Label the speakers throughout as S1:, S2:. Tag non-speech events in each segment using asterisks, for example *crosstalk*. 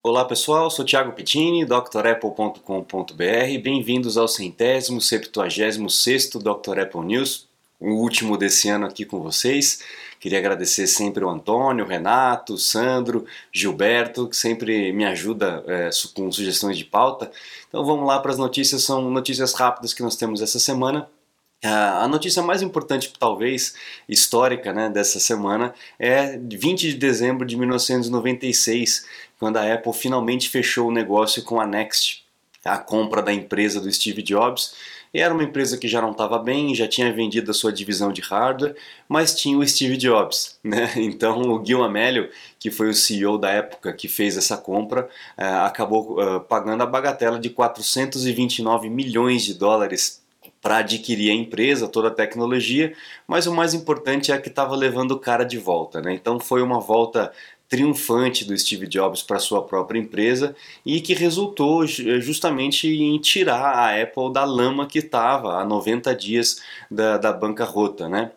S1: Olá pessoal, sou Thiago Pittini, drapple.com.br. Bem-vindos ao centésimo, septuagésimo sexto Dr. Apple News, o último desse ano aqui com vocês. Queria agradecer sempre o Antônio, o Renato, o Sandro, Gilberto, que sempre me ajuda é, com sugestões de pauta. Então vamos lá para as notícias, são notícias rápidas que nós temos essa semana. A notícia mais importante, talvez histórica, né, dessa semana é 20 de dezembro de 1996, quando a Apple finalmente fechou o negócio com a Next, a compra da empresa do Steve Jobs. E era uma empresa que já não estava bem, já tinha vendido a sua divisão de hardware, mas tinha o Steve Jobs. *laughs* Né? Então o Gil Amelio, que foi o CEO da época que fez essa compra, uh, acabou uh, pagando a bagatela de 429 milhões de dólares para adquirir a empresa, toda a tecnologia, mas o mais importante é que estava levando o cara de volta. Né? Então foi uma volta triunfante do Steve Jobs para sua própria empresa e que resultou justamente em tirar a Apple da lama que estava há 90 dias da, da bancarrota. Né?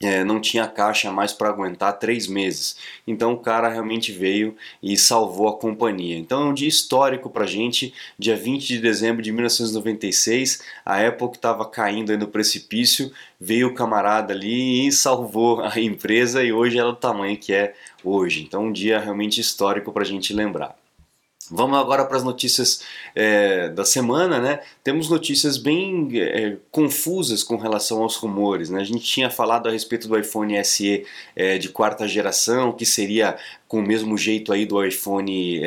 S1: É, não tinha caixa mais para aguentar três meses. Então o cara realmente veio e salvou a companhia. Então é um dia histórico para a gente. Dia 20 de dezembro de 1996, a Apple que estava caindo no precipício, veio o camarada ali e salvou a empresa e hoje ela é do tamanho que é hoje. Então um dia realmente histórico para a gente lembrar. Vamos agora para as notícias é, da semana, né? Temos notícias bem é, confusas com relação aos rumores, né? A gente tinha falado a respeito do iPhone SE é, de quarta geração, que seria com o mesmo jeito aí do iPhone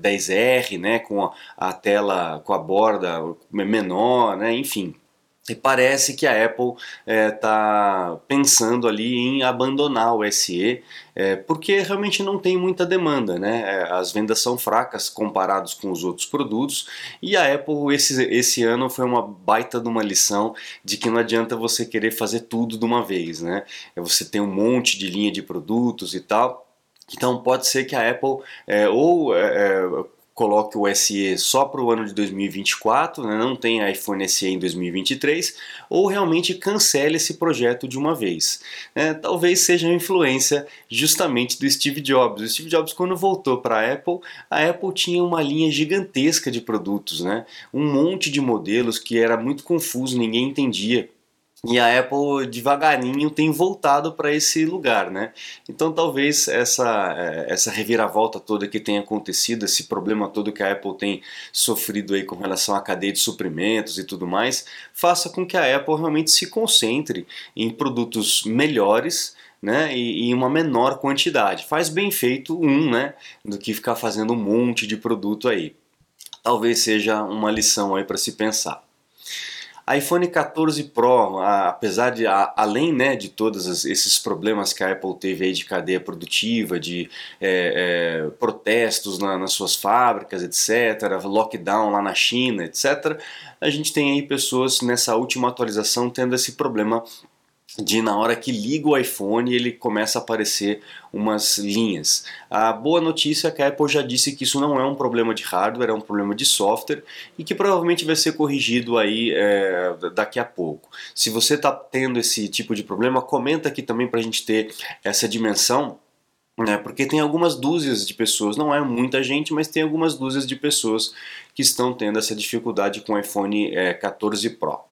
S1: 10R, é, né? Com a, a tela, com a borda menor, né? Enfim, e parece que a Apple está é, pensando ali em abandonar o SE, é, porque realmente não tem muita demanda, né? É, as vendas são fracas comparados com os outros produtos e a Apple esse, esse ano foi uma baita de uma lição de que não adianta você querer fazer tudo de uma vez, né? É, você tem um monte de linha de produtos e tal. Então pode ser que a Apple é, ou é coloque o SE só para o ano de 2024, né, não tem iPhone SE em 2023, ou realmente cancele esse projeto de uma vez. É, talvez seja a influência justamente do Steve Jobs. O Steve Jobs, quando voltou para a Apple, a Apple tinha uma linha gigantesca de produtos, né, um monte de modelos que era muito confuso, ninguém entendia. E a Apple devagarinho tem voltado para esse lugar, né? Então talvez essa, é, essa reviravolta toda que tenha acontecido, esse problema todo que a Apple tem sofrido aí com relação à cadeia de suprimentos e tudo mais, faça com que a Apple realmente se concentre em produtos melhores, né, e em uma menor quantidade. Faz bem feito um, né, do que ficar fazendo um monte de produto aí. Talvez seja uma lição aí para se pensar iPhone 14 Pro, apesar de, além né, de todos esses problemas que a Apple teve de cadeia produtiva, de é, é, protestos na, nas suas fábricas, etc., lockdown lá na China, etc., a gente tem aí pessoas nessa última atualização tendo esse problema de na hora que liga o iPhone ele começa a aparecer umas linhas. A boa notícia é que a Apple já disse que isso não é um problema de hardware, é um problema de software e que provavelmente vai ser corrigido aí é, daqui a pouco. Se você está tendo esse tipo de problema, comenta aqui também para a gente ter essa dimensão né, porque tem algumas dúzias de pessoas, não é muita gente, mas tem algumas dúzias de pessoas que estão tendo essa dificuldade com o iPhone é, 14 Pro.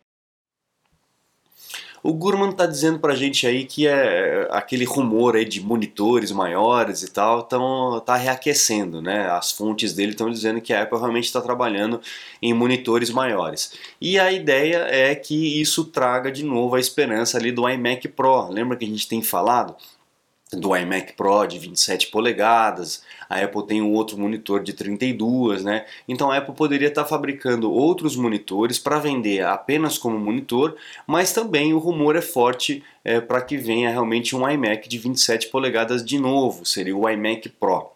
S1: O Gurman está dizendo para a gente aí que é aquele rumor aí de monitores maiores e tal, então tá reaquecendo, né? As fontes dele estão dizendo que a Apple realmente está trabalhando em monitores maiores. E a ideia é que isso traga de novo a esperança ali do iMac Pro. Lembra que a gente tem falado? Do iMac Pro de 27 polegadas, a Apple tem um outro monitor de 32, né? Então a Apple poderia estar fabricando outros monitores para vender apenas como monitor, mas também o rumor é forte é, para que venha realmente um iMac de 27 polegadas de novo, seria o iMac Pro.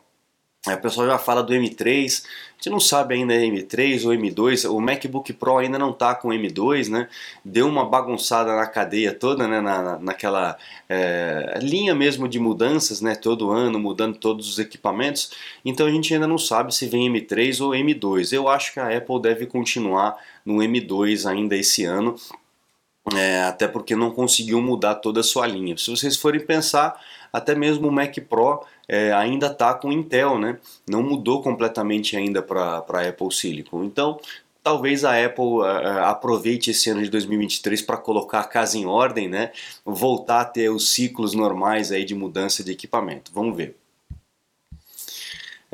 S1: A pessoa já fala do M3, a gente não sabe ainda M3 ou M2, o MacBook Pro ainda não está com M2, né? Deu uma bagunçada na cadeia toda, né? Na, naquela é, linha mesmo de mudanças, né? Todo ano mudando todos os equipamentos, então a gente ainda não sabe se vem M3 ou M2. Eu acho que a Apple deve continuar no M2 ainda esse ano, é, até porque não conseguiu mudar toda a sua linha. Se vocês forem pensar, até mesmo o Mac Pro é, ainda está com Intel, né? Não mudou completamente ainda para Apple Silicon. Então, talvez a Apple uh, aproveite esse ano de 2023 para colocar a casa em ordem, né? Voltar a ter os ciclos normais aí de mudança de equipamento. Vamos ver.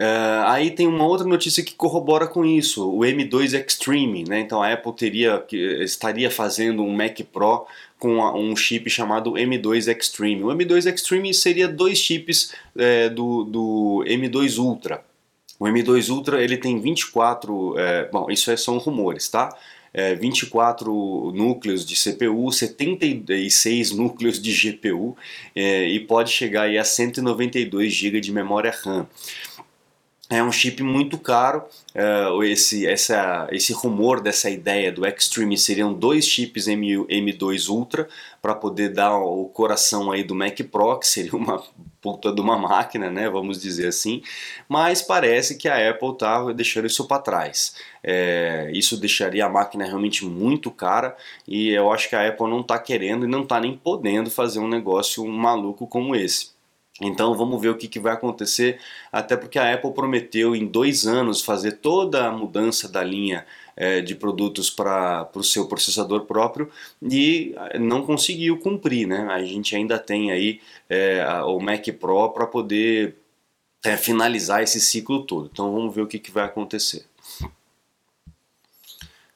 S1: Uh, aí tem uma outra notícia que corrobora com isso, o M2 Extreme, né? Então a Apple teria, estaria fazendo um Mac Pro com um chip chamado M2 Extreme. O M2 Extreme seria dois chips é, do, do M2 Ultra. O M2 Ultra ele tem 24, é, bom, isso é, são rumores, tá? É, 24 núcleos de CPU, 76 núcleos de GPU e pode chegar aí a 192 GB de memória RAM é um chip muito caro. Uh, esse, essa, esse rumor dessa ideia do Extreme seriam dois chips M, M2 Ultra para poder dar o coração aí do Mac Pro, que seria uma puta de uma máquina, né? Vamos dizer assim. Mas parece que a Apple está deixando isso para trás. É, isso deixaria a máquina realmente muito cara e eu acho que a Apple não está querendo e não está nem podendo fazer um negócio maluco como esse. Então vamos ver o que, que, vai acontecer, até porque a Apple prometeu em dois anos fazer toda a mudança da linha é, de produtos para o seu processador próprio e eh, não conseguiu cumprir, né? A gente ainda tem aí é, o Mac Pro para poder é, finalizar esse ciclo todo. Então vamos ver o que, que vai acontecer.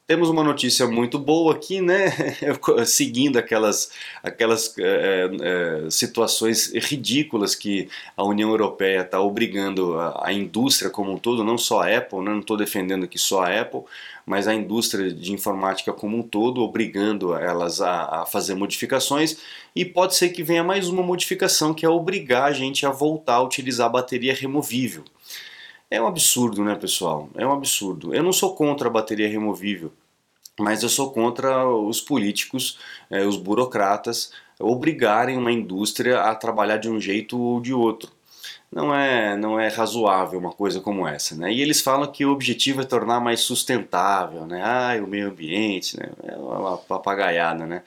S1: Temos uma notícia muito boa aqui, né? *laughs* Seguindo aquelas, aquelas é, é, situações ridículas que a União Europeia está obrigando a, a, indústria como um todo, não só a Apple, né? não estou defendendo aqui só a Apple, mas a indústria de informática como um todo, obrigando elas a, a fazer modificações. E pode ser que venha mais uma modificação que é obrigar a gente a voltar a utilizar a bateria removível. É um absurdo, né, pessoal? É um absurdo. Eu não sou contra a bateria removível, mas eu sou contra os políticos, eh, os burocratas, obrigarem uma indústria a trabalhar de um jeito ou de outro não é, não é razoável uma coisa como essa, né? E eles falam que o objetivo é tornar mais sustentável, né? Ah, o meio ambiente, né? É uma papagaiada, né?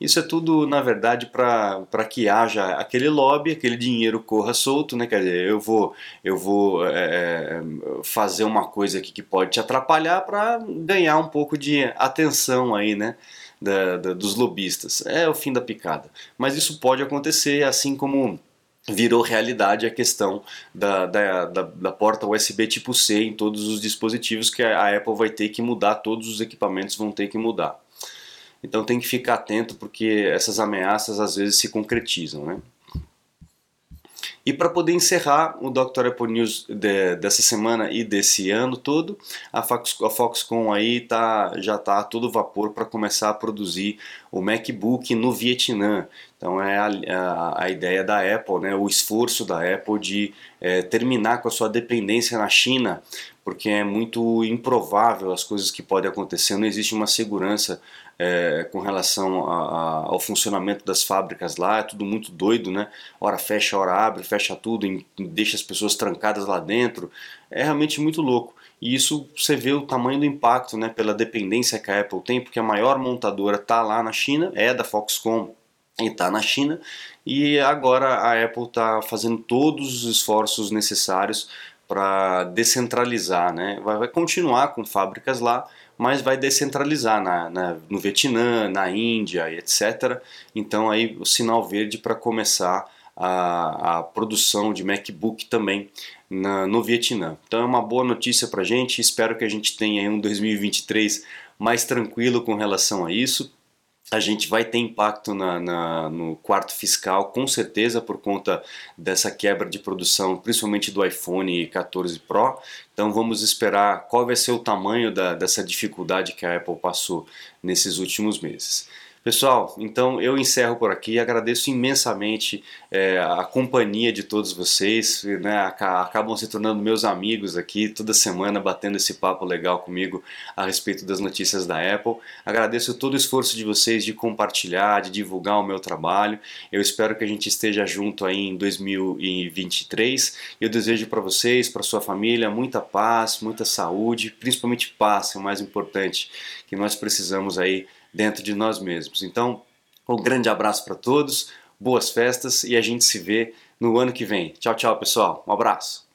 S1: Isso é tudo, na verdade, para que haja aquele lobby, aquele dinheiro corra solto, né? Quer dizer, eu vou, eu vou é, é fazer uma coisa aqui que pode te atrapalhar para ganhar um pouco de atenção aí, né? Da, da, dos lobistas. É o fim da picada. Mas isso pode acontecer, assim como virou realidade a questão da, da, da, da, porta USB tipo C em todos os dispositivos que a Apple vai ter que mudar, todos os equipamentos vão ter que mudar. Então tem que ficar atento porque essas ameaças às vezes se concretizam, né? E para poder encerrar o Dr. Apple News de, dessa semana e desse ano todo, a, Fox, a Foxconn aí tá, já está todo vapor para começar a produzir o MacBook no Vietnã. Então é a, a, a, ideia da Apple, né, o esforço da Apple de é, terminar com a sua dependência na China, porque é muito improvável as coisas que podem acontecer, não existe uma segurança é, com relação a, a, ao funcionamento das fábricas lá, é tudo muito doido, né? Hora fecha, hora abre, fecha tudo, deixa as pessoas trancadas lá dentro, é realmente muito louco. E isso você vê o tamanho do impacto, né, pela dependência que a Apple tem, porque a maior montadora está lá na China, é da Foxconn e está na China, e agora a Apple está fazendo todos os esforços necessários para descentralizar, né? Vai, vai continuar com fábricas lá, mas vai descentralizar na, na, no Vietnã, na Índia, etc. Então aí o sinal verde para começar a, a, produção de MacBook também na, no Vietnã. Então é uma boa notícia para gente, espero que a gente tenha um 2023 mais tranquilo com relação a isso a gente vai ter impacto na, na, no quarto fiscal, com certeza, por conta dessa quebra de produção, principalmente do iPhone 14 Pro. Então vamos esperar qual vai ser o tamanho da, dessa dificuldade que a Apple passou nesses últimos meses. Pessoal, então eu encerro por aqui. Agradeço imensamente é, a companhia de todos vocês, né, acabam se tornando meus amigos aqui toda semana, batendo esse papo legal comigo a respeito das notícias da Apple. Agradeço todo o esforço de vocês de compartilhar, de divulgar o meu trabalho. Eu espero que a gente esteja junto aí em 2023. Eu desejo para vocês, para sua família, muita paz, muita saúde, principalmente paz, é o mais importante que nós precisamos aí dentro de nós mesmos. Então, um grande abraço para todos, boas festas e a gente se vê no ano que vem. Tchau, tchau, pessoal. Um abraço.